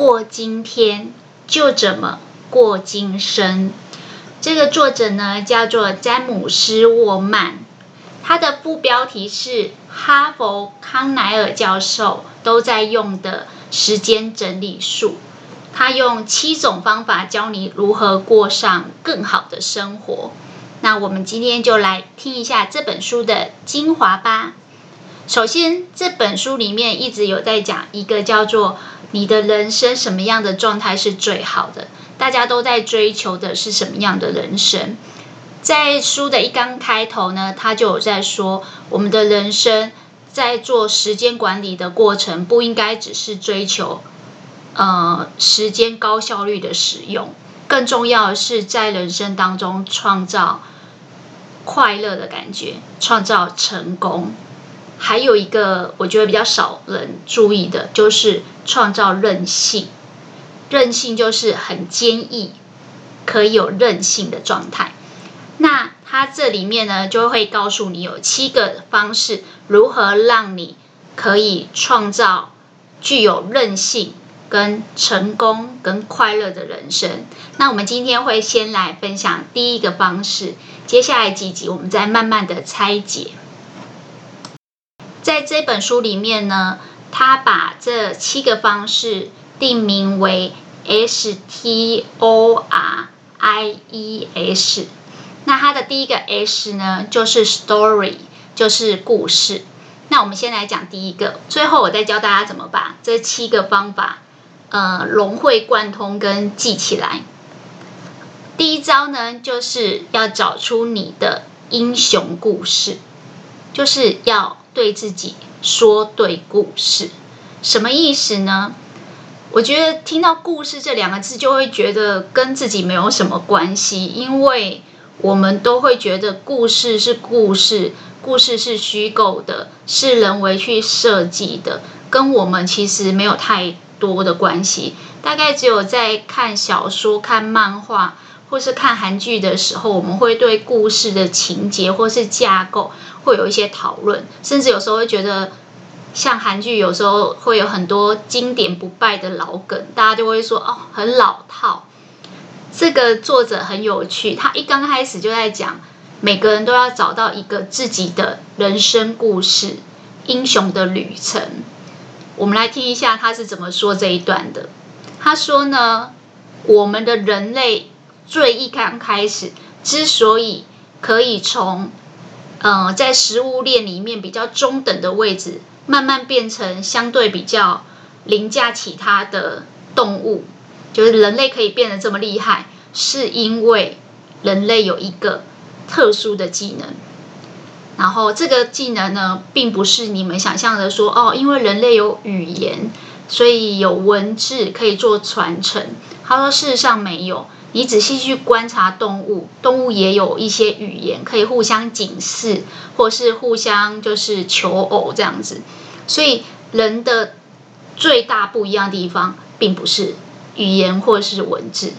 过今天，就怎么过今生。这个作者呢，叫做詹姆斯·沃曼，他的副标题是哈佛康奈尔教授都在用的时间整理术。他用七种方法教你如何过上更好的生活。那我们今天就来听一下这本书的精华吧。首先，这本书里面一直有在讲一个叫做。你的人生什么样的状态是最好的？大家都在追求的是什么样的人生？在书的一刚开头呢，他就有在说，我们的人生在做时间管理的过程，不应该只是追求呃时间高效率的使用，更重要的是在人生当中创造快乐的感觉，创造成功。还有一个我觉得比较少人注意的，就是创造韧性。韧性就是很坚毅，可以有韧性的状态。那它这里面呢，就会告诉你有七个方式，如何让你可以创造具有韧性、跟成功、跟快乐的人生。那我们今天会先来分享第一个方式，接下来几集我们再慢慢的拆解。在这本书里面呢，他把这七个方式定名为 S T O R I E S。那它的第一个 S 呢，就是 Story，就是故事。那我们先来讲第一个，最后我再教大家怎么把这七个方法呃融会贯通跟记起来。第一招呢，就是要找出你的英雄故事，就是要。对自己说对故事，什么意思呢？我觉得听到“故事”这两个字，就会觉得跟自己没有什么关系，因为我们都会觉得故事是故事，故事是虚构的，是人为去设计的，跟我们其实没有太多的关系。大概只有在看小说、看漫画。或是看韩剧的时候，我们会对故事的情节或是架构会有一些讨论，甚至有时候会觉得，像韩剧有时候会有很多经典不败的老梗，大家就会说哦，很老套。这个作者很有趣，他一刚开始就在讲，每个人都要找到一个自己的人生故事，英雄的旅程。我们来听一下他是怎么说这一段的。他说呢，我们的人类。最一刚开始，之所以可以从，呃，在食物链里面比较中等的位置，慢慢变成相对比较凌驾其他的动物，就是人类可以变得这么厉害，是因为人类有一个特殊的技能。然后这个技能呢，并不是你们想象的说，哦，因为人类有语言，所以有文字可以做传承。他说，事实上没有。你仔细去观察动物，动物也有一些语言，可以互相警示，或是互相就是求偶这样子。所以人的最大不一样的地方，并不是语言或是文字。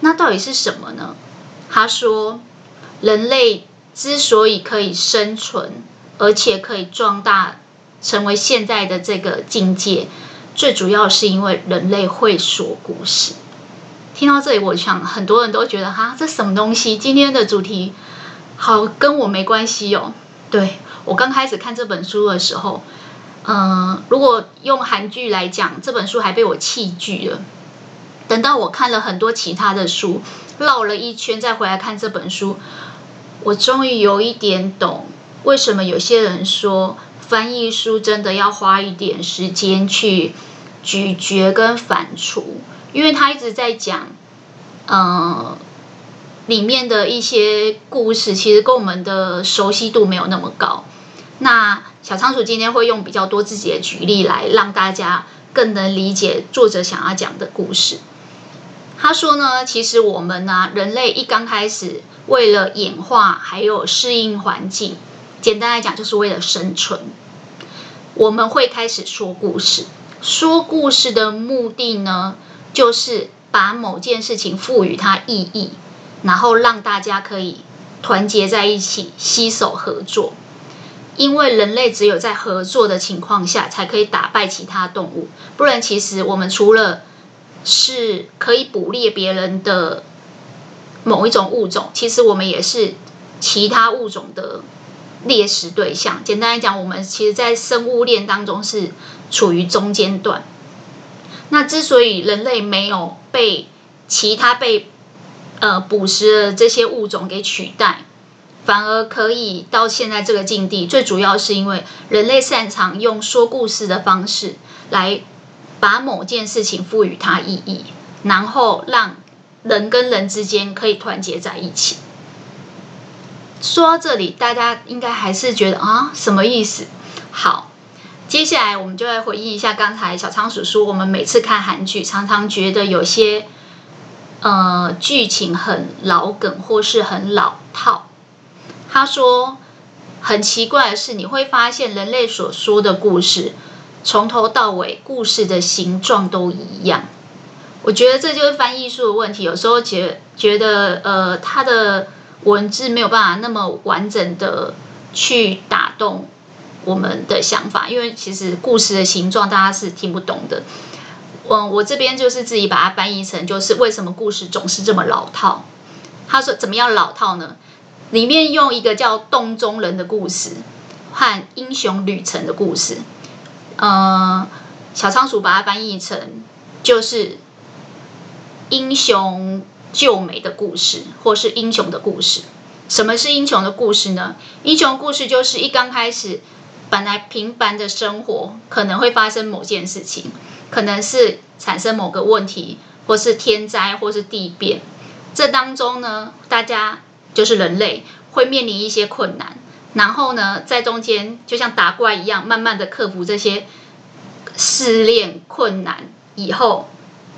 那到底是什么呢？他说，人类之所以可以生存，而且可以壮大，成为现在的这个境界，最主要是因为人类会说故事。听到这里，我想很多人都觉得哈，这什么东西？今天的主题好跟我没关系哦。对，我刚开始看这本书的时候，嗯、如果用韩剧来讲，这本书还被我弃剧了。等到我看了很多其他的书，绕了一圈再回来看这本书，我终于有一点懂为什么有些人说翻译书真的要花一点时间去咀嚼跟反刍。因为他一直在讲，嗯、呃，里面的一些故事，其实跟我们的熟悉度没有那么高。那小仓鼠今天会用比较多自己的举例来让大家更能理解作者想要讲的故事。他说呢，其实我们呢、人类一刚开始为了演化还有适应环境，简单来讲就是为了生存。我们会开始说故事，说故事的目的呢，就是把某件事情赋予它意义，然后让大家可以团结在一起，携手合作。因为人类只有在合作的情况下，才可以打败其他动物，不然其实我们除了是可以捕猎别人的某一种物种，其实我们也是其他物种的猎食对象。简单来讲，我们其实，在生物链当中是处于中间段。那之所以人类没有被其他被呃捕食的这些物种给取代，反而可以到现在这个境地，最主要是因为人类擅长用说故事的方式来。把某件事情赋予它意义，然后让人跟人之间可以团结在一起。说到这里，大家应该还是觉得啊，什么意思？好，接下来我们就来回应一下刚才小仓鼠说，我们每次看韩剧，常常觉得有些呃剧情很老梗或是很老套。他说，很奇怪的是，你会发现人类所说的故事。从头到尾，故事的形状都一样。我觉得这就是翻译术的问题。有时候觉觉得，呃，它的文字没有办法那么完整的去打动我们的想法，因为其实故事的形状大家是听不懂的。嗯，我这边就是自己把它翻译成，就是为什么故事总是这么老套？他说怎么样老套呢？里面用一个叫洞中人的故事和英雄旅程的故事。呃，小仓鼠把它翻译成就是英雄救美的故事，或是英雄的故事。什么是英雄的故事呢？英雄故事就是一刚开始，本来平凡的生活可能会发生某件事情，可能是产生某个问题，或是天灾，或是地变。这当中呢，大家就是人类会面临一些困难。然后呢，在中间就像打怪一样，慢慢的克服这些试炼困难以后，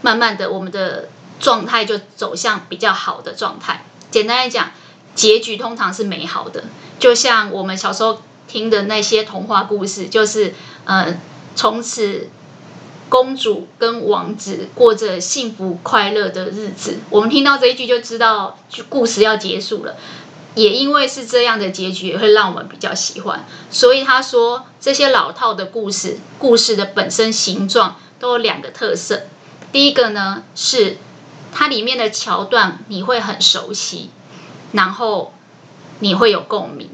慢慢的我们的状态就走向比较好的状态。简单来讲，结局通常是美好的，就像我们小时候听的那些童话故事，就是呃，从此公主跟王子过着幸福快乐的日子。我们听到这一句就知道，就故事要结束了。也因为是这样的结局，也会让我们比较喜欢。所以他说，这些老套的故事，故事的本身形状都有两个特色。第一个呢，是它里面的桥段你会很熟悉，然后你会有共鸣。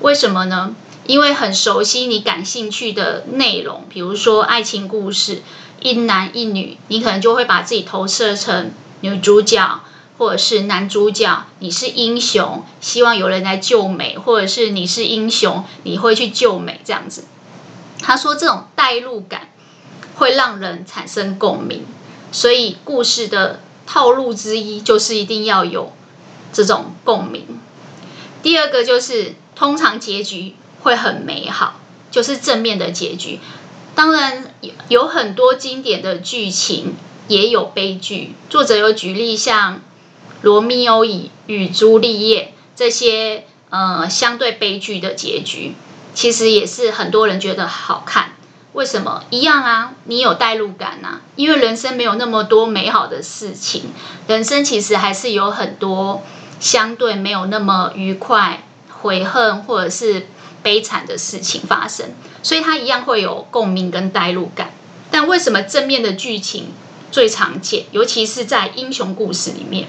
为什么呢？因为很熟悉你感兴趣的内容，比如说爱情故事，一男一女，你可能就会把自己投射成女主角。或者是男主角，你是英雄，希望有人来救美；或者是你是英雄，你会去救美，这样子。他说这种代入感会让人产生共鸣，所以故事的套路之一就是一定要有这种共鸣。第二个就是通常结局会很美好，就是正面的结局。当然有很多经典的剧情也有悲剧，作者有举例像。罗密欧与与朱丽叶这些呃相对悲剧的结局，其实也是很多人觉得好看。为什么？一样啊，你有代入感啊。因为人生没有那么多美好的事情，人生其实还是有很多相对没有那么愉快、悔恨或者是悲惨的事情发生，所以它一样会有共鸣跟代入感。但为什么正面的剧情最常见，尤其是在英雄故事里面？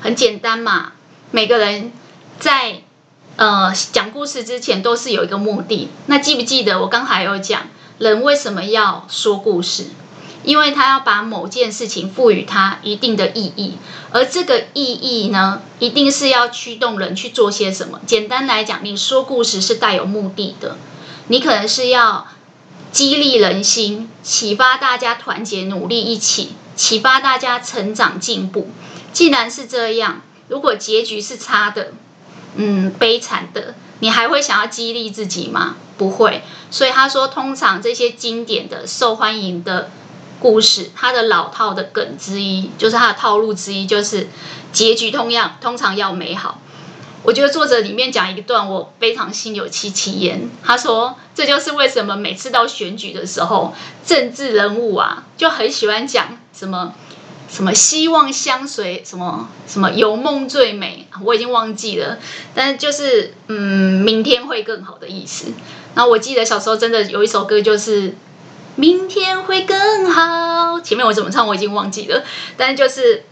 很简单嘛，每个人在呃讲故事之前都是有一个目的。那记不记得我刚才有讲，人为什么要说故事？因为他要把某件事情赋予它一定的意义，而这个意义呢，一定是要驱动人去做些什么。简单来讲，你说故事是带有目的的，你可能是要激励人心，启发大家团结努力一起，启发大家成长进步。既然是这样，如果结局是差的，嗯，悲惨的，你还会想要激励自己吗？不会。所以他说，通常这些经典的、受欢迎的故事，它的老套的梗之一，就是它的套路之一，就是结局同样通常要美好。我觉得作者里面讲一段，我非常心有戚戚焉。他说，这就是为什么每次到选举的时候，政治人物啊就很喜欢讲什么。什么希望相随，什么什么有梦最美，我已经忘记了，但是就是嗯，明天会更好的意思。然后我记得小时候真的有一首歌，就是明天会更好。前面我怎么唱我已经忘记了，但就是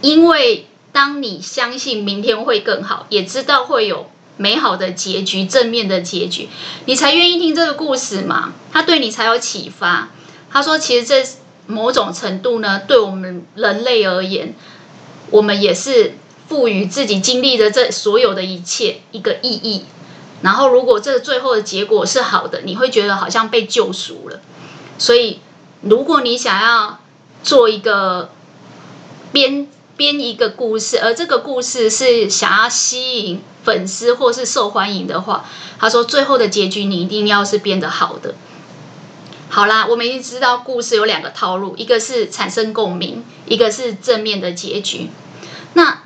因为当你相信明天会更好，也知道会有美好的结局、正面的结局，你才愿意听这个故事嘛。他对你才有启发。他说，其实这。某种程度呢，对我们人类而言，我们也是赋予自己经历的这所有的一切一个意义。然后，如果这最后的结果是好的，你会觉得好像被救赎了。所以，如果你想要做一个编编一个故事，而这个故事是想要吸引粉丝或是受欢迎的话，他说最后的结局你一定要是编得好的。好啦，我们已经知道故事有两个套路，一个是产生共鸣，一个是正面的结局。那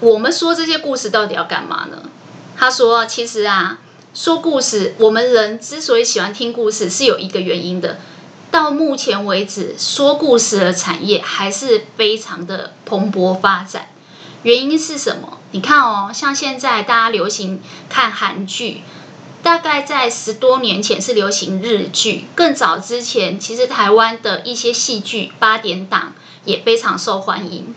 我们说这些故事到底要干嘛呢？他说，其实啊，说故事，我们人之所以喜欢听故事，是有一个原因的。到目前为止，说故事的产业还是非常的蓬勃发展。原因是什么？你看哦，像现在大家流行看韩剧。大概在十多年前是流行日剧，更早之前，其实台湾的一些戏剧八点档也非常受欢迎。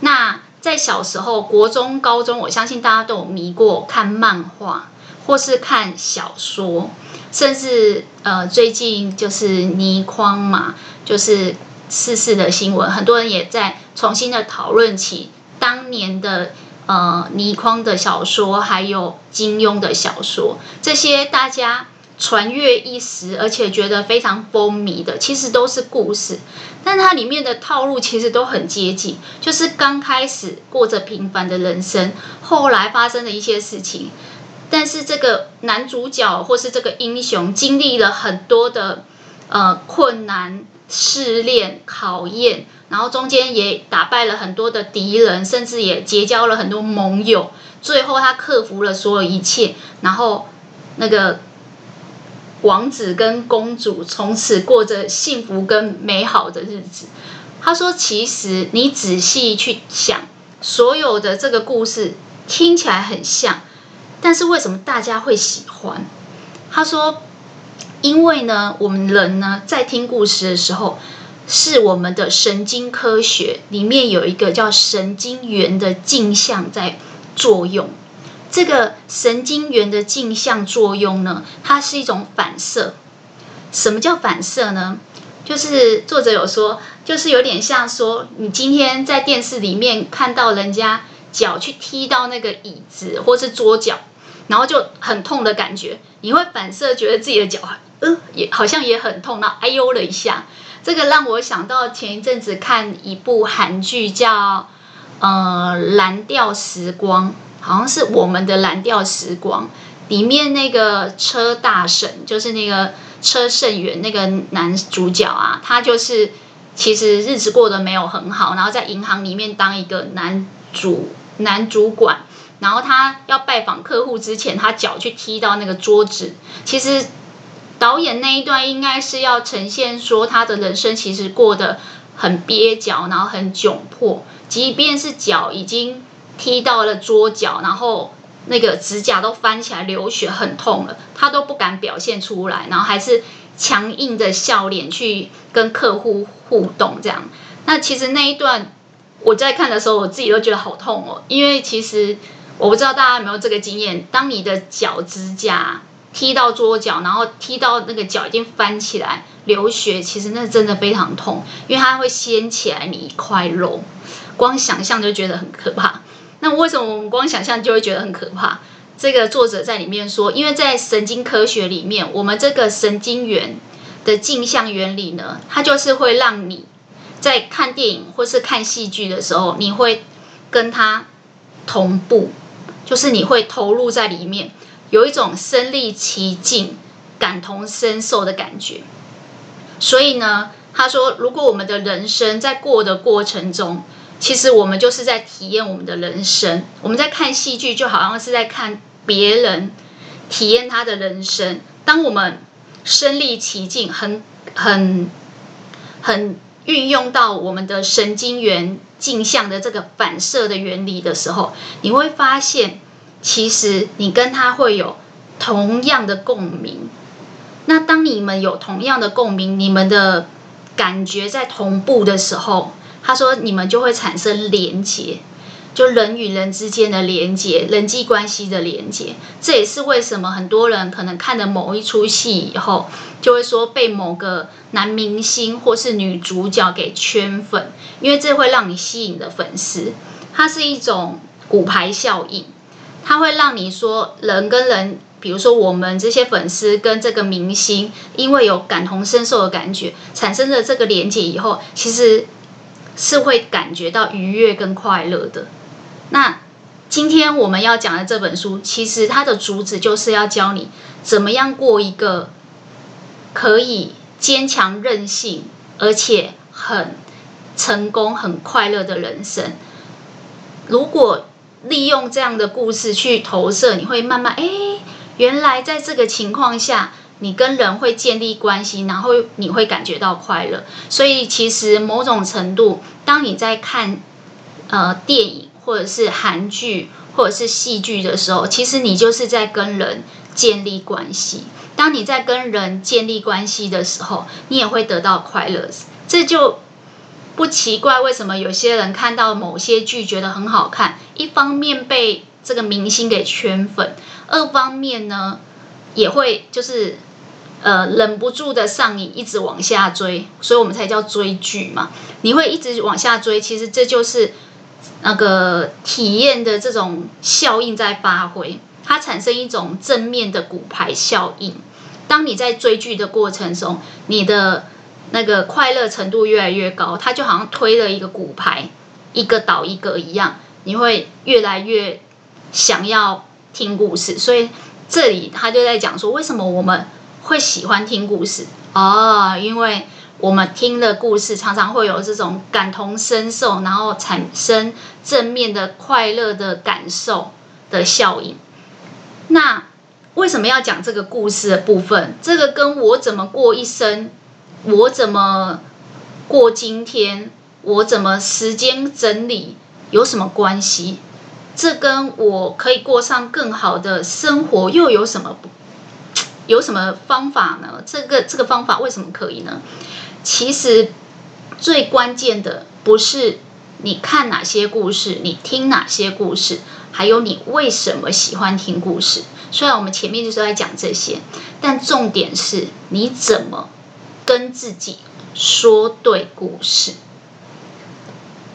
那在小时候，国中、高中，我相信大家都有迷过看漫画，或是看小说，甚至呃，最近就是倪匡嘛，就是逝世的新闻，很多人也在重新的讨论起当年的。呃，倪匡的小说，还有金庸的小说，这些大家传阅一时，而且觉得非常风靡的，其实都是故事，但它里面的套路其实都很接近，就是刚开始过着平凡的人生，后来发生的一些事情，但是这个男主角或是这个英雄经历了很多的呃困难、试炼、考验。然后中间也打败了很多的敌人，甚至也结交了很多盟友。最后他克服了所有一切，然后那个王子跟公主从此过着幸福跟美好的日子。他说：“其实你仔细去想，所有的这个故事听起来很像，但是为什么大家会喜欢？”他说：“因为呢，我们人呢在听故事的时候。”是我们的神经科学里面有一个叫神经元的镜像在作用。这个神经元的镜像作用呢，它是一种反射。什么叫反射呢？就是作者有说，就是有点像说，你今天在电视里面看到人家脚去踢到那个椅子或是桌角，然后就很痛的感觉，你会反射觉得自己的脚，呃，也好像也很痛，然后哎呦了一下。这个让我想到前一阵子看一部韩剧，叫呃《蓝调时光》，好像是我们的蓝调时光里面那个车大婶，就是那个车胜元那个男主角啊，他就是其实日子过得没有很好，然后在银行里面当一个男主男主管，然后他要拜访客户之前，他脚去踢到那个桌子，其实。导演那一段应该是要呈现说他的人生其实过得很蹩脚，然后很窘迫，即便是脚已经踢到了桌角，然后那个指甲都翻起来流血很痛了，他都不敢表现出来，然后还是强硬的笑脸去跟客户互动这样。那其实那一段我在看的时候，我自己都觉得好痛哦，因为其实我不知道大家有没有这个经验，当你的脚指甲。踢到桌角，然后踢到那个脚已经翻起来流血，其实那真的非常痛，因为它会掀起来你一块肉，光想象就觉得很可怕。那为什么我们光想象就会觉得很可怕？这个作者在里面说，因为在神经科学里面，我们这个神经元的镜像原理呢，它就是会让你在看电影或是看戏剧的时候，你会跟它同步。就是你会投入在里面，有一种身历其境、感同身受的感觉。所以呢，他说，如果我们的人生在过的过程中，其实我们就是在体验我们的人生。我们在看戏剧，就好像是在看别人体验他的人生。当我们身历其境，很很很运用到我们的神经元镜像的这个反射的原理的时候，你会发现，其实你跟他会有同样的共鸣。那当你们有同样的共鸣，你们的感觉在同步的时候，他说你们就会产生连结。就人与人之间的连接，人际关系的连接，这也是为什么很多人可能看了某一出戏以后，就会说被某个男明星或是女主角给圈粉，因为这会让你吸引的粉丝，它是一种骨牌效应，它会让你说人跟人，比如说我们这些粉丝跟这个明星，因为有感同身受的感觉，产生了这个连接以后，其实是会感觉到愉悦跟快乐的。那今天我们要讲的这本书，其实它的主旨就是要教你怎么样过一个可以坚强任性，而且很成功、很快乐的人生。如果利用这样的故事去投射，你会慢慢哎，原来在这个情况下，你跟人会建立关系，然后你会感觉到快乐。所以其实某种程度，当你在看呃电影。或者是韩剧，或者是戏剧的时候，其实你就是在跟人建立关系。当你在跟人建立关系的时候，你也会得到快乐。这就不奇怪，为什么有些人看到某些剧觉得很好看，一方面被这个明星给圈粉，二方面呢也会就是呃忍不住的上瘾，一直往下追，所以我们才叫追剧嘛。你会一直往下追，其实这就是。那个体验的这种效应在发挥，它产生一种正面的骨牌效应。当你在追剧的过程中，你的那个快乐程度越来越高，它就好像推了一个骨牌，一个倒一个一样，你会越来越想要听故事。所以这里他就在讲说，为什么我们会喜欢听故事啊？因为我们听的故事常常会有这种感同身受，然后产生正面的快乐的感受的效应。那为什么要讲这个故事的部分？这个跟我怎么过一生，我怎么过今天，我怎么时间整理有什么关系？这跟我可以过上更好的生活又有什么？有什么方法呢？这个这个方法为什么可以呢？其实最关键的不是你看哪些故事，你听哪些故事，还有你为什么喜欢听故事。虽然我们前面就是在讲这些，但重点是你怎么跟自己说对故事，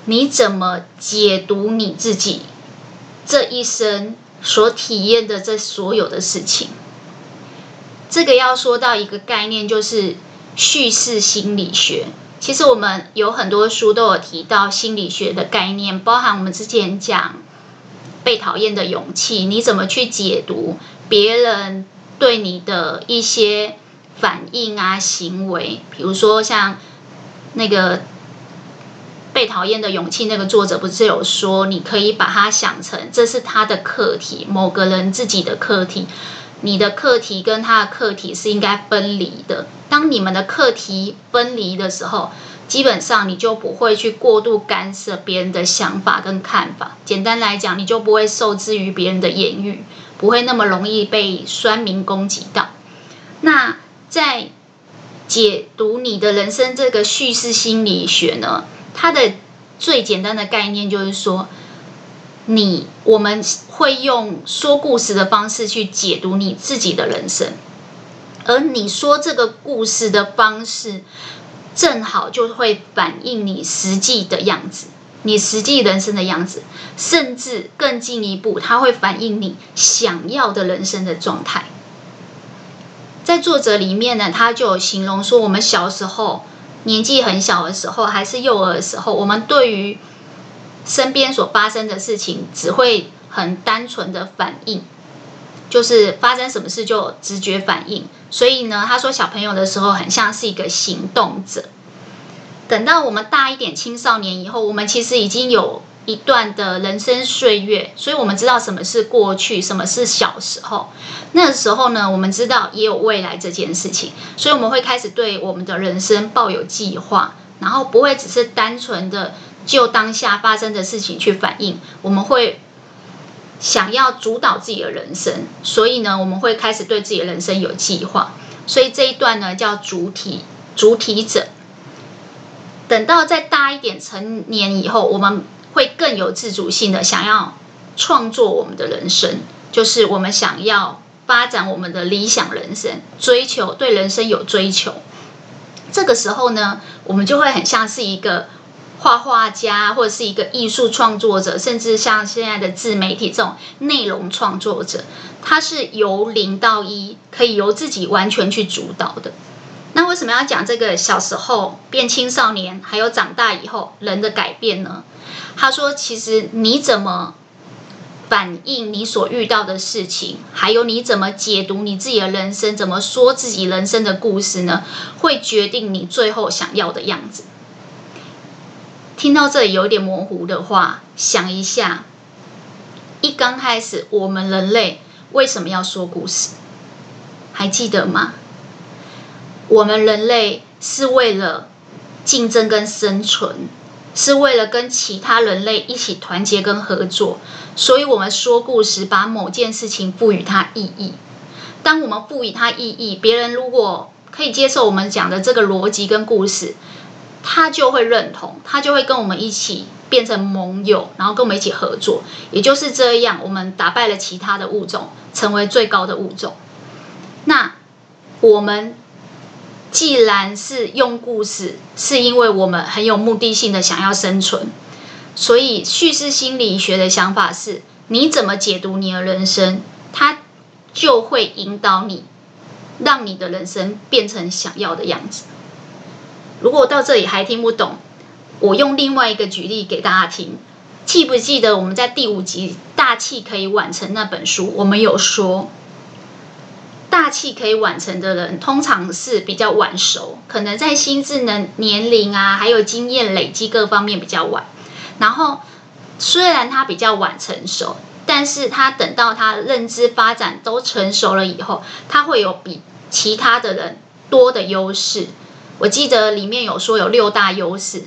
你怎么解读你自己这一生所体验的这所有的事情。这个要说到一个概念，就是叙事心理学。其实我们有很多书都有提到心理学的概念，包含我们之前讲被讨厌的勇气，你怎么去解读别人对你的一些反应啊、行为？比如说像那个被讨厌的勇气，那个作者不是有说，你可以把它想成这是他的课题，某个人自己的课题。你的课题跟他的课题是应该分离的。当你们的课题分离的时候，基本上你就不会去过度干涉别人的想法跟看法。简单来讲，你就不会受制于别人的言语，不会那么容易被酸民攻击到。那在解读你的人生这个叙事心理学呢，它的最简单的概念就是说。你我们会用说故事的方式去解读你自己的人生，而你说这个故事的方式，正好就会反映你实际的样子，你实际人生的样子，甚至更进一步，它会反映你想要的人生的状态。在作者里面呢，他就有形容说，我们小时候年纪很小的时候，还是幼儿的时候，我们对于身边所发生的事情，只会很单纯的反应，就是发生什么事就直觉反应。所以呢，他说小朋友的时候很像是一个行动者。等到我们大一点，青少年以后，我们其实已经有一段的人生岁月，所以我们知道什么是过去，什么是小时候。那时候呢，我们知道也有未来这件事情，所以我们会开始对我们的人生抱有计划，然后不会只是单纯的就当下发生的事情去反应，我们会想要主导自己的人生。所以呢，我们会开始对自己的人生有计划。所以这一段呢，叫主体主体者。等到再大一点，成年以后，我们。会更有自主性的想要创作我们的人生，就是我们想要发展我们的理想人生，追求对人生有追求。这个时候呢，我们就会很像是一个画画家，或者是一个艺术创作者，甚至像现在的自媒体这种内容创作者，他是由零到一，可以由自己完全去主导的。那为什么要讲这个小时候变青少年，还有长大以后人的改变呢？他说：“其实你怎么反映你所遇到的事情，还有你怎么解读你自己的人生，怎么说自己人生的故事呢？会决定你最后想要的样子。”听到这里有点模糊的话，想一下，一刚开始我们人类为什么要说故事？还记得吗？我们人类是为了竞争跟生存。是为了跟其他人类一起团结跟合作，所以我们说故事，把某件事情赋予它意义。当我们赋予它意义，别人如果可以接受我们讲的这个逻辑跟故事，他就会认同，他就会跟我们一起变成盟友，然后跟我们一起合作。也就是这样，我们打败了其他的物种，成为最高的物种。那我们。既然是用故事，是因为我们很有目的性的想要生存，所以叙事心理学的想法是：你怎么解读你的人生，它就会引导你，让你的人生变成想要的样子。如果到这里还听不懂，我用另外一个举例给大家听。记不记得我们在第五集《大器可以晚成》那本书，我们有说。大器可以晚成的人，通常是比较晚熟，可能在心智能年龄啊，还有经验累积各方面比较晚。然后，虽然他比较晚成熟，但是他等到他认知发展都成熟了以后，他会有比其他的人多的优势。我记得里面有说有六大优势，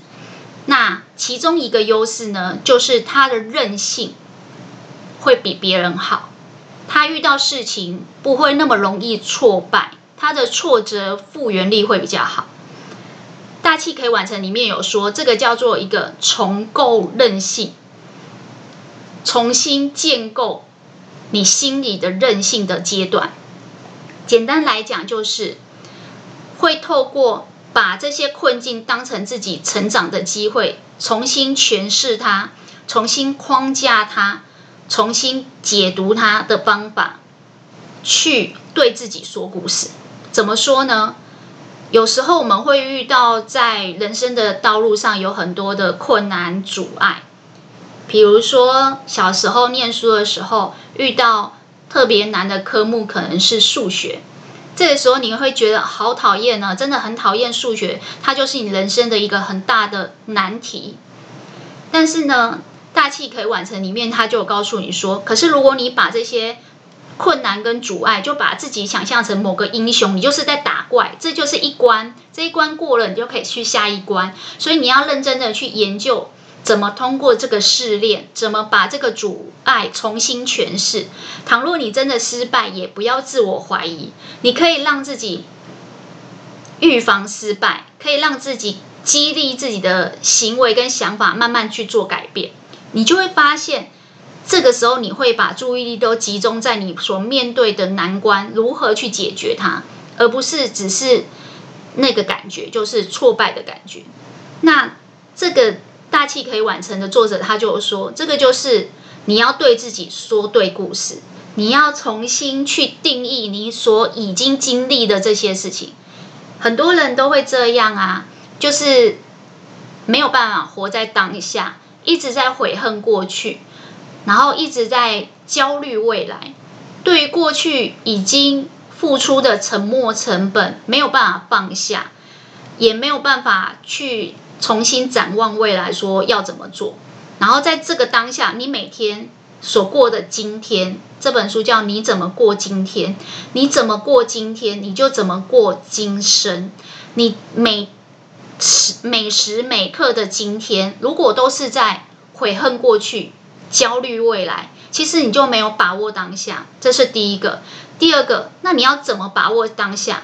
那其中一个优势呢，就是他的韧性会比别人好。他遇到事情不会那么容易挫败，他的挫折复原力会比较好。大器可以完成里面有说，这个叫做一个重构韧性，重新建构你心里的韧性的阶段。简单来讲，就是会透过把这些困境当成自己成长的机会，重新诠释它，重新框架它。重新解读它的方法，去对自己说故事。怎么说呢？有时候我们会遇到在人生的道路上有很多的困难阻碍，比如说小时候念书的时候遇到特别难的科目，可能是数学。这个时候你会觉得好讨厌呢，真的很讨厌数学，它就是你人生的一个很大的难题。但是呢，大器可以晚成，里面他就告诉你说，可是如果你把这些困难跟阻碍，就把自己想象成某个英雄，你就是在打怪，这就是一关，这一关过了，你就可以去下一关。所以你要认真的去研究，怎么通过这个试炼，怎么把这个阻碍重新诠释。倘若你真的失败，也不要自我怀疑，你可以让自己预防失败，可以让自己激励自己的行为跟想法，慢慢去做改变。你就会发现，这个时候你会把注意力都集中在你所面对的难关，如何去解决它，而不是只是那个感觉，就是挫败的感觉。那这个大器可以晚成的作者，他就说，这个就是你要对自己说对故事，你要重新去定义你所已经经历的这些事情。很多人都会这样啊，就是没有办法活在当下。一直在悔恨过去，然后一直在焦虑未来，对于过去已经付出的沉没成本没有办法放下，也没有办法去重新展望未来，说要怎么做。然后在这个当下，你每天所过的今天，这本书叫《你怎么过今天》，你怎么过今天，你就怎么过今生。你每时每时每刻的今天，如果都是在悔恨过去、焦虑未来，其实你就没有把握当下。这是第一个。第二个，那你要怎么把握当下？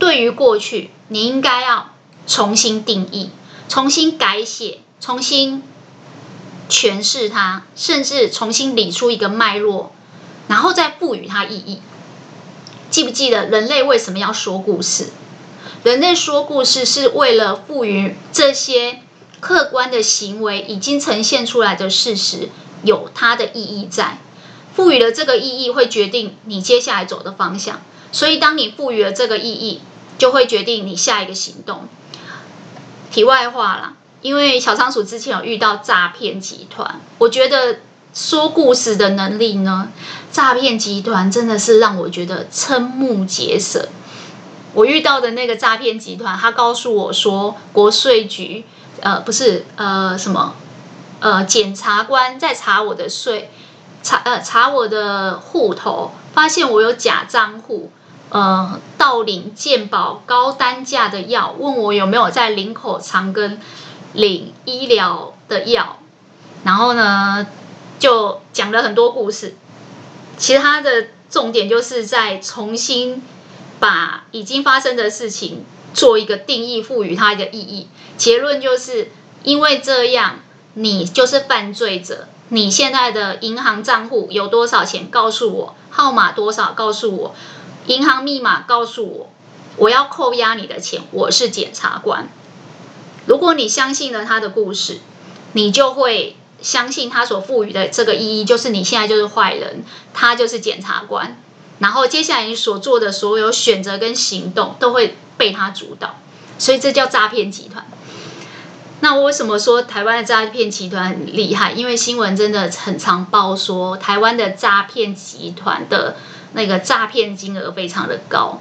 对于过去，你应该要重新定义、重新改写、重新诠释它，甚至重新理出一个脉络，然后再赋予它意义。记不记得人类为什么要说故事？人类说故事是为了赋予这些客观的行为已经呈现出来的事实有它的意义在，赋予了这个意义会决定你接下来走的方向。所以，当你赋予了这个意义，就会决定你下一个行动。题外话啦，因为小仓鼠之前有遇到诈骗集团，我觉得说故事的能力呢，诈骗集团真的是让我觉得瞠目结舌。我遇到的那个诈骗集团，他告诉我说，国税局，呃，不是，呃，什么，呃，检察官在查我的税，查呃查我的户头，发现我有假账户，呃，盗领健保高单价的药，问我有没有在领口长跟领医疗的药，然后呢，就讲了很多故事，其他的重点就是在重新。把已经发生的事情做一个定义，赋予它一个意义。结论就是因为这样，你就是犯罪者。你现在的银行账户有多少钱？告诉我，号码多少？告诉我，银行密码告诉我，我要扣押你的钱。我是检察官。如果你相信了他的故事，你就会相信他所赋予的这个意义，就是你现在就是坏人，他就是检察官。然后接下来你所做的所有选择跟行动都会被他主导，所以这叫诈骗集团。那我为什么说台湾的诈骗集团很厉害？因为新闻真的很常报说台湾的诈骗集团的那个诈骗金额非常的高。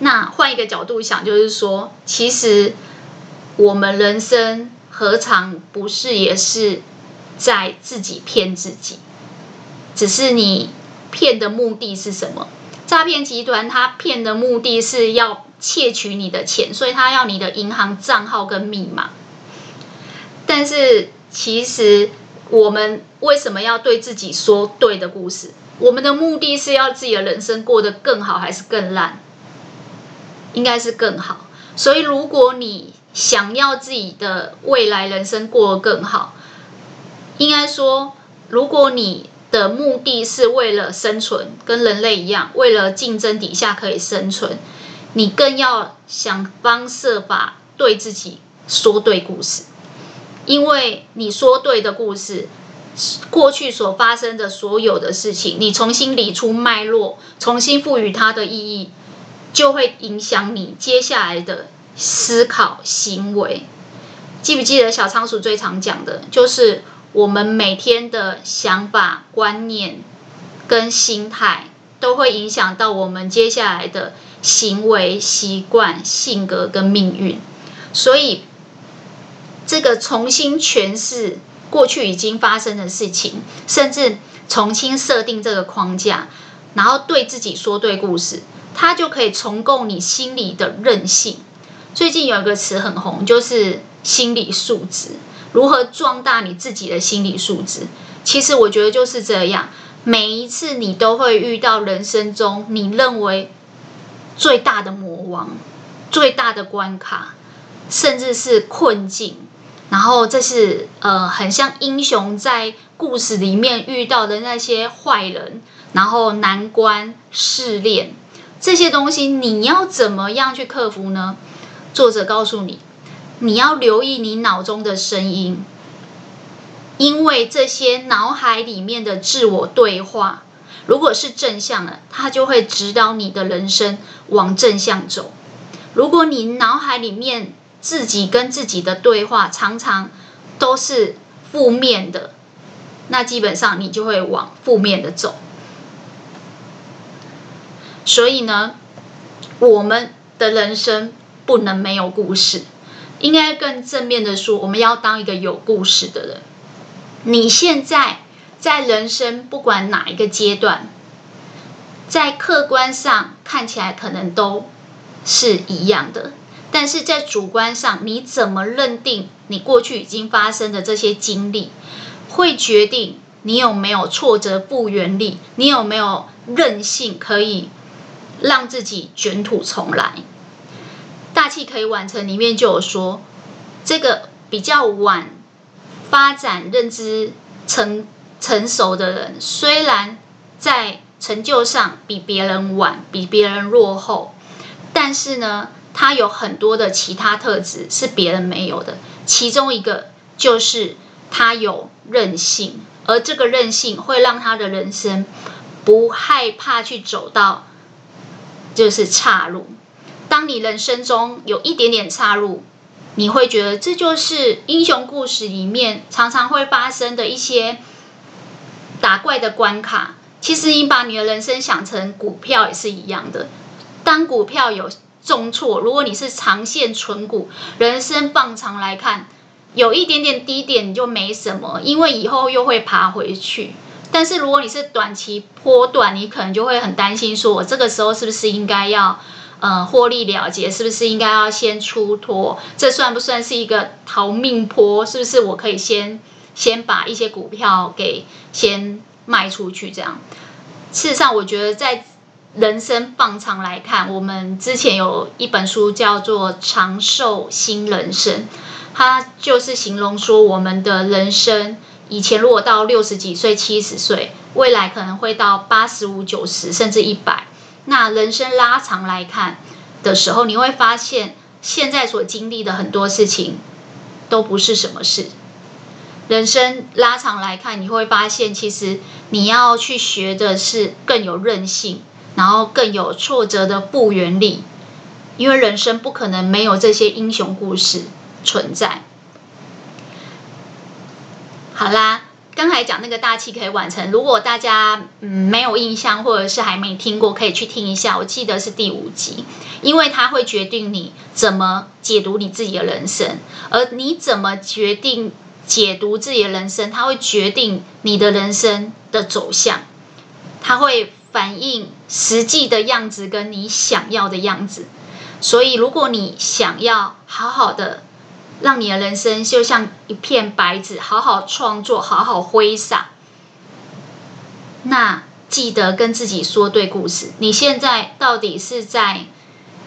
那换一个角度想，就是说，其实我们人生何尝不是也是在自己骗自己？只是你。骗的目的是什么？诈骗集团他骗的目的是要窃取你的钱，所以他要你的银行账号跟密码。但是其实我们为什么要对自己说对的故事？我们的目的是要自己的人生过得更好，还是更烂？应该是更好。所以如果你想要自己的未来人生过得更好，应该说，如果你的目的是为了生存，跟人类一样，为了竞争底下可以生存，你更要想方设法对自己说对故事，因为你说对的故事，过去所发生的所有的事情，你重新理出脉络，重新赋予它的意义，就会影响你接下来的思考行为。记不记得小仓鼠最常讲的就是？我们每天的想法、观念跟心态，都会影响到我们接下来的行为、习惯、性格跟命运。所以，这个重新诠释过去已经发生的事情，甚至重新设定这个框架，然后对自己说对故事，它就可以重构你心里的韧性。最近有一个词很红，就是心理素质。如何壮大你自己的心理素质？其实我觉得就是这样。每一次你都会遇到人生中你认为最大的魔王、最大的关卡，甚至是困境。然后这是呃，很像英雄在故事里面遇到的那些坏人，然后难关、试炼这些东西，你要怎么样去克服呢？作者告诉你。你要留意你脑中的声音，因为这些脑海里面的自我对话，如果是正向的，它就会指导你的人生往正向走。如果你脑海里面自己跟自己的对话常常都是负面的，那基本上你就会往负面的走。所以呢，我们的人生不能没有故事，应该更正面的说，我们要当一个有故事的人。你现在在人生不管哪一个阶段，在客观上看起来可能都是一样的，但是在主观上，你怎么认定你过去已经发生的这些经历，会决定你有没有挫折复原力，你有没有韧性可以让自己卷土重来。大器可以完成里面就有说，这个比较晚。发展认知成成熟的人，虽然在成就上比别人晚，比别人落后，但是呢，他有很多的其他特质是别人没有的。其中一个就是他有韧性，而这个韧性会让他的人生不害怕去走到就是岔路。当你人生中有一点点岔路，你会觉得这就是英雄故事里面常常会发生的一些打怪的关卡。其实你把你的人生想成股票也是一样的。当股票有重挫，如果你是长线存股，人生放长来看，有一点点低点就没什么，因为以后又会爬回去。但是如果你是短期波段，你可能就会很担心，说我这个时候是不是应该要。呃，获利了结是不是应该要先出脱？这算不算是一个逃命坡？是不是我可以先先把一些股票给先卖出去？这样，事实上，我觉得在人生放长来看，我们之前有一本书叫做《长寿新人生》，它就是形容说，我们的人生以前如果到六十几岁、七十岁，未来可能会到八十五、九十，甚至一百。那人生拉长来看的时候，你会发现现在所经历的很多事情都不是什么事。人生拉长来看，你会发现其实你要去学的是更有韧性，然后更有挫折的复原力，因为人生不可能没有这些英雄故事存在。好啦。刚才讲那个大器可以晚成，如果大家嗯没有印象或者是还没听过，可以去听一下。我记得是第五集，因为它会决定你怎么解读你自己的人生，而你怎么决定解读自己的人生，它会决定你的人生的走向，它会反映实际的样子跟你想要的样子。所以，如果你想要好好的。让你的人生就像一片白纸，好好创作，好好挥洒。那记得跟自己说对故事。你现在到底是在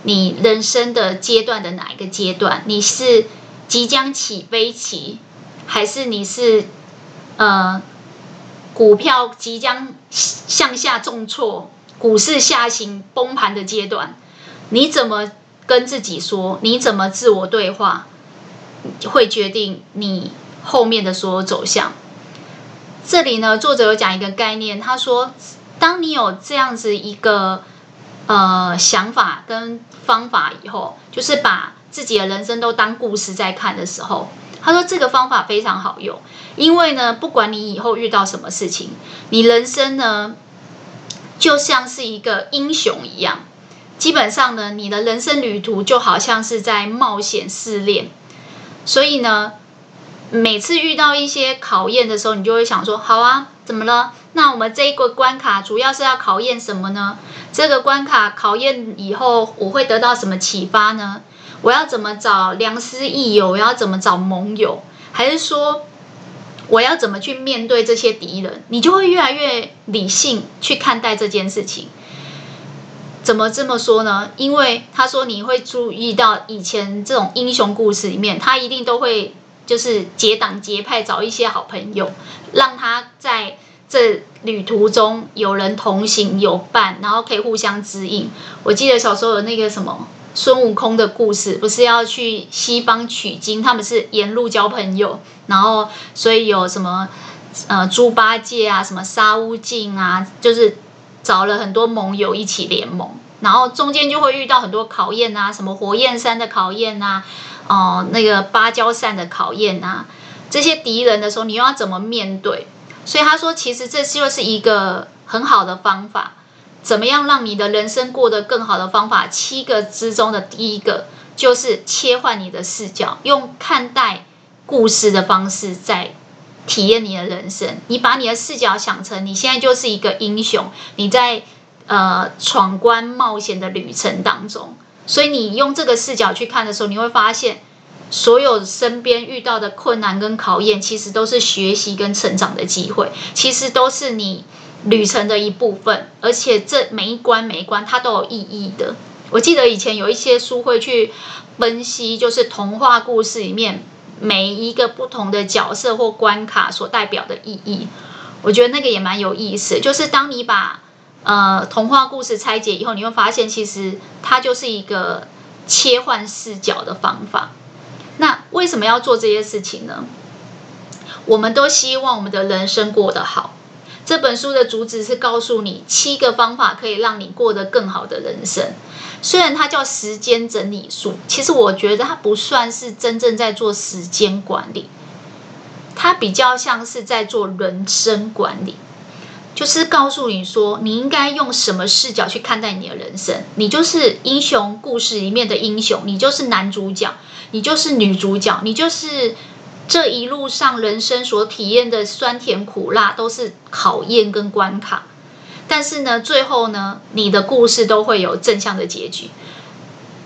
你人生的阶段的哪一个阶段？你是即将起飞期，还是你是呃股票即将向下重挫、股市下行崩盘的阶段？你怎么跟自己说？你怎么自我对话？会决定你后面的所有走向。这里呢，作者有讲一个概念，他说，当你有这样子一个呃想法跟方法以后，就是把自己的人生都当故事在看的时候，他说这个方法非常好用，因为呢，不管你以后遇到什么事情，你人生呢就像是一个英雄一样，基本上呢，你的人生旅途就好像是在冒险试炼。所以呢，每次遇到一些考验的时候，你就会想说：好啊，怎么了？那我们这个关卡主要是要考验什么呢？这个关卡考验以后，我会得到什么启发呢？我要怎么找良师益友？我要怎么找盟友？还是说，我要怎么去面对这些敌人？你就会越来越理性去看待这件事情。怎么这么说呢？因为他说你会注意到以前这种英雄故事里面，他一定都会就是结党结派，找一些好朋友，让他在这旅途中有人同行有伴，然后可以互相指引。我记得小时候有那个什么孙悟空的故事，不是要去西方取经，他们是沿路交朋友，然后所以有什么呃猪八戒啊，什么沙悟净啊，就是。找了很多盟友一起联盟，然后中间就会遇到很多考验啊，什么火焰山的考验啊，哦、那个芭蕉扇的考验啊，这些敌人的时候，你又要怎么面对？所以他说，其实这就是一个很好的方法，怎么样让你的人生过得更好的方法？七个之中的第一个就是切换你的视角，用看待故事的方式在体验你的人生。你把你的视角想成你现在就是一个英雄，你在呃闯关冒险的旅程当中，所以你用这个视角去看的时候，你会发现。所有身边遇到的困难跟考验，其实都是学习跟成长的机会，其实都是你旅程的一部分。而且这每一关每一关它都有意义的。我记得以前有一些书会去分析，就是童话故事里面每一个不同的角色或关卡所代表的意义。我觉得那个也蛮有意思。就是当你把呃童话故事拆解以后，你会发现其实它就是一个切换视角的方法。那为什么要做这些事情呢？我们都希望我们的人生过得好。这本书的主旨是告诉你七个方法可以让你过得更好的人生。虽然它叫时间整理术，其实我觉得它不算是真正在做时间管理，它比较像是在做人生管理。就是告诉你说，你应该用什么视角去看待你的人生。你就是英雄故事里面的英雄，你就是男主角，你就是女主角，你就是这一路上人生所体验的酸甜苦辣都是考验跟关卡。但是呢，最后呢，你的故事都会有正向的结局。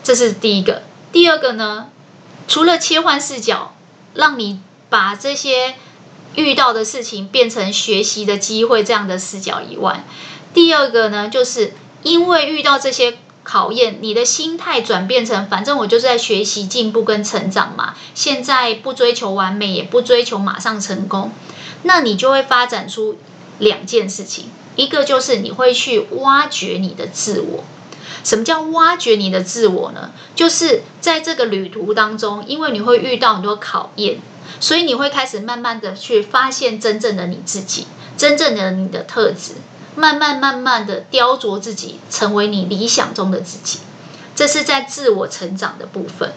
这是第一个。第二个呢，除了切换视角，让你把这些。遇到的事情变成学习的机会，这样的视角以外，第二个呢，就是因为遇到这些考验，你的心态转变成，反正我就是在学习、进步跟成长嘛。现在不追求完美，也不追求马上成功，那你就会发展出两件事情，一个就是你会去挖掘你的自我。什么叫挖掘你的自我呢？就是在这个旅途当中，因为你会遇到很多考验。所以你会开始慢慢的去发现真正的你自己，真正的你的特质，慢慢慢慢的雕琢自己，成为你理想中的自己。这是在自我成长的部分。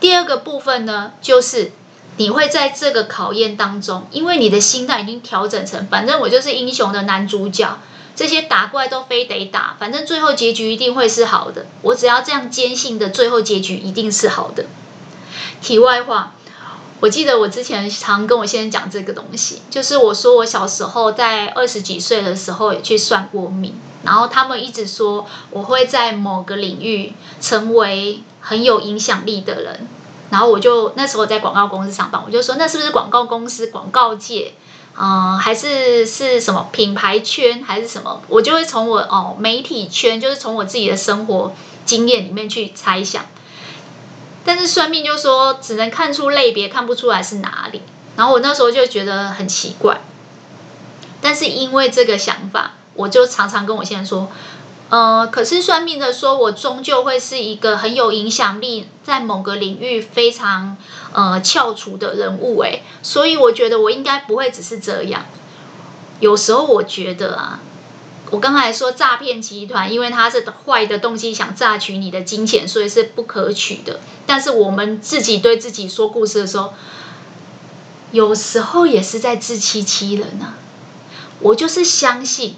第二个部分呢，就是你会在这个考验当中，因为你的心态已经调整成，反正我就是英雄的男主角，这些打怪都非得打，反正最后结局一定会是好的。我只要这样坚信的，最后结局一定是好的。题外话。我记得我之前常跟我先生讲这个东西，就是我说我小时候在二十几岁的时候也去算过命，然后他们一直说我会在某个领域成为很有影响力的人，然后我就那时候在广告公司上班，我就说那是不是广告公司广告界，嗯、还是是什么品牌圈还是什么？我就会从我哦媒体圈，就是从我自己的生活经验里面去猜想。但是算命就说只能看出类别，看不出来是哪里。然后我那时候就觉得很奇怪。但是因为这个想法，我就常常跟我先生说，呃，可是算命的说我终究会是一个很有影响力，在某个领域非常呃翘楚的人物，诶，所以我觉得我应该不会只是这样。有时候我觉得啊。我刚才说诈骗集团，因为他是坏的动机，想榨取你的金钱，所以是不可取的。但是我们自己对自己说故事的时候，有时候也是在自欺欺人啊。我就是相信，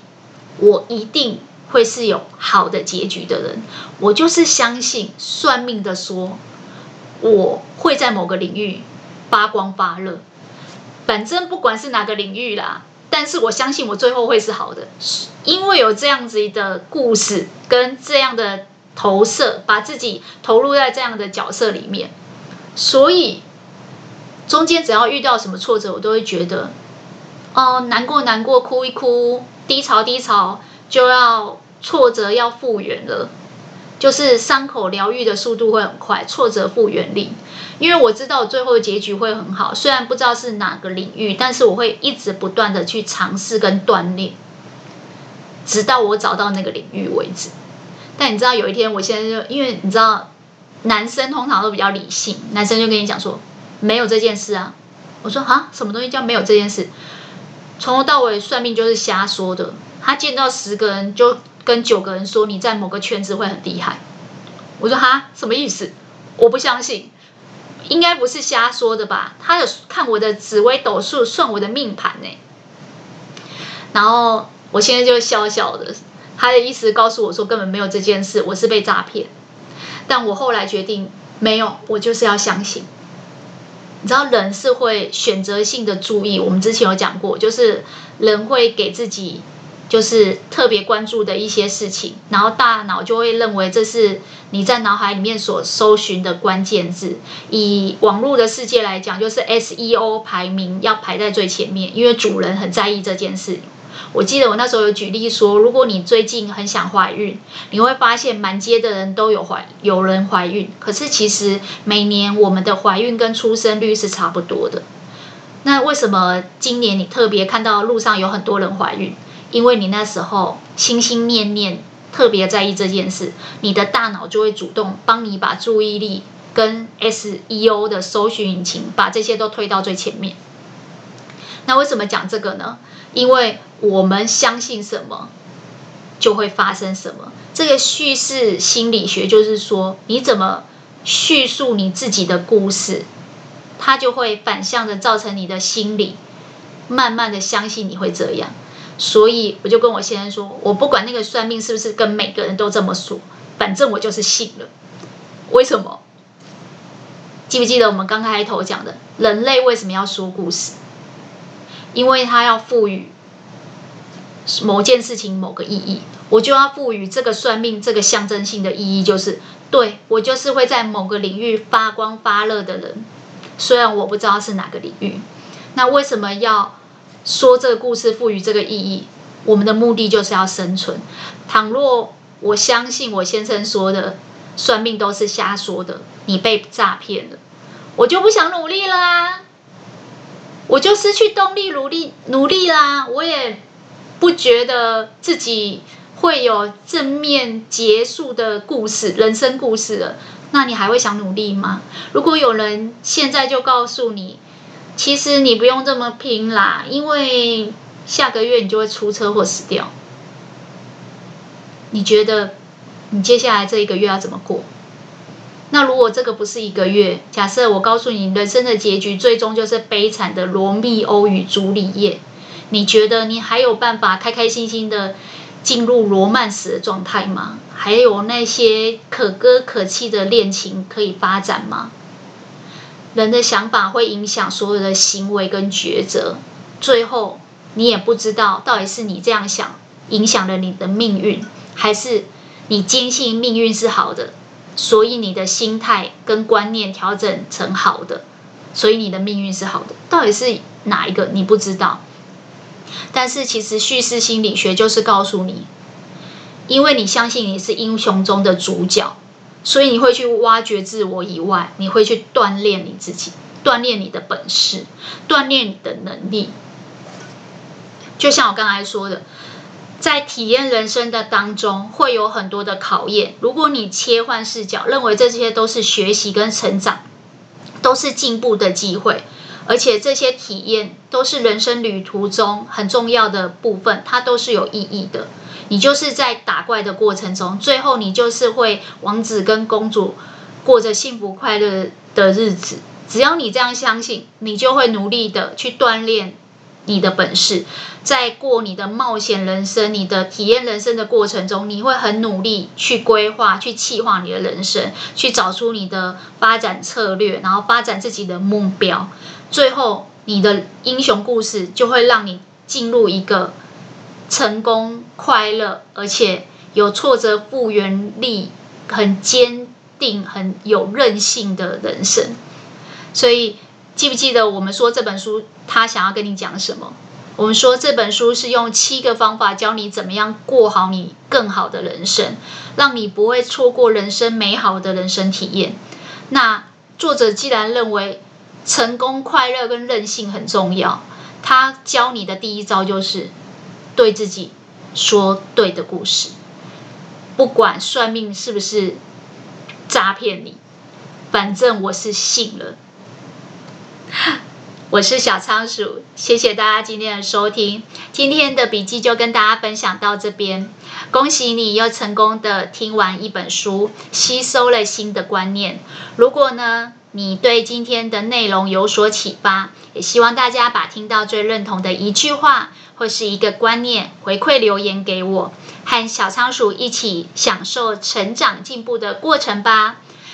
我一定会是有好的结局的人。我就是相信算命的说，我会在某个领域发光发热。反正不管是哪个领域啦。但是我相信我最后会是好的，因为有这样子的故事跟这样的投射，把自己投入在这样的角色里面，所以中间只要遇到什么挫折，我都会觉得，哦，难过难过，哭一哭，低潮低潮，就要挫折要复原了。就是伤口疗愈的速度会很快，挫折复原力。因为我知道最后的结局会很好，虽然不知道是哪个领域，但是我会一直不断的去尝试跟锻炼，直到我找到那个领域为止。但你知道有一天，我现在就因为你知道，男生通常都比较理性，男生就跟你讲说没有这件事啊。我说啊，什么东西叫没有这件事？从头到尾算命就是瞎说的。他见到十个人就。跟九个人说你在某个圈子会很厉害，我说哈，什么意思？我不相信，应该不是瞎说的吧？他有看我的紫微斗数，算我的命盘呢。然后我现在就笑笑的，他的意思告诉我说根本没有这件事，我是被诈骗。但我后来决定没有，我就是要相信。你知道人是会选择性的注意，我们之前有讲过，就是人会给自己就是特别关注的一些事情，然后大脑就会认为这是你在脑海里面所搜寻的关键字。以网络的世界来讲，就是 SEO 排名要排在最前面，因为主人很在意这件事。我记得我那时候有举例说，如果你最近很想怀孕，你会发现满街的人都有怀有人怀孕，可是其实每年我们的怀孕跟出生率是差不多的。那为什么今年你特别看到路上有很多人怀孕？因为你那时候心心念念特别在意这件事，你的大脑就会主动帮你把注意力跟 SEO 的搜寻引擎把这些都推到最前面。那为什么讲这个呢？因为我们相信什么，就会发生什么。这个叙事心理学就是说，你怎么叙述你自己的故事，它就会反向的造成你的心理，慢慢的相信你会这样。所以我就跟我先生说，我不管那个算命是不是跟每个人都这么说，反正我就是信了。为什么？记不记得我们刚开头讲的，人类为什么要说故事？因为他要赋予某件事情某个意义，我就要赋予这个算命这个象征性的意义，就是对，我就是会在某个领域发光发热的人，虽然我不知道是哪个领域。那为什么要说这个故事，赋予这个意义？我们的目的就是要生存。倘若我相信我先生说的算命都是瞎说的，你被诈骗了，我就不想努力了啊。我就失去动力，努力努力啦！我也不觉得自己会有正面结束的故事，人生故事了。那你还会想努力吗？如果有人现在就告诉你，其实你不用这么拼啦，因为下个月你就会出车祸死掉。你觉得你接下来这一个月要怎么过？那如果这个不是一个月，假设我告诉你，人生的结局最终就是悲惨的罗密欧与朱丽叶，你觉得你还有办法开开心心的进入罗曼史的状态吗？还有那些可歌可泣的恋情可以发展吗？人的想法会影响所有的行为跟抉择，最后你也不知道到底是你这样想影响了你的命运，还是你坚信命运是好的。所以你的心态跟观念调整成好的，所以你的命运是好的。到底是哪一个？你不知道。但是其实叙事心理学就是告诉你，因为你相信你是英雄中的主角，所以你会去挖掘自我以外，你会去锻炼你自己，锻炼你的本事，锻炼你的能力。就像我刚才说的。在体验人生的当中，会有很多的考验。如果你切换视角，认为这些都是学习跟成长，都是进步的机会，而且这些体验都是人生旅途中很重要的部分，它都是有意义的。你就是在打怪的过程中，最后你就是会王子跟公主过着幸福快乐的日子。只要你这样相信，你就会努力的去锻炼。你的本事，在过你的冒险人生、你的体验人生的过程中，你会很努力去规划、去计划你的人生，去找出你的发展策略，然后发展自己的目标。最后，你的英雄故事就会让你进入一个成功、快乐，而且有挫折复原力很坚定、很有韧性的人生。所以。记不记得我们说这本书他想要跟你讲什么？我们说这本书是用七个方法教你怎么样过好你更好的人生，让你不会错过人生美好的人生体验。那作者既然认为成功、快乐跟韧性很重要，他教你的第一招就是对自己说对的故事，不管算命是不是诈骗你，反正我是信了。我是小仓鼠，谢谢大家今天的收听。今天的笔记就跟大家分享到这边。恭喜你又成功的听完一本书，吸收了新的观念。如果呢，你对今天的内容有所启发，也希望大家把听到最认同的一句话或是一个观念回馈留言给我，和小仓鼠一起享受成长进步的过程吧。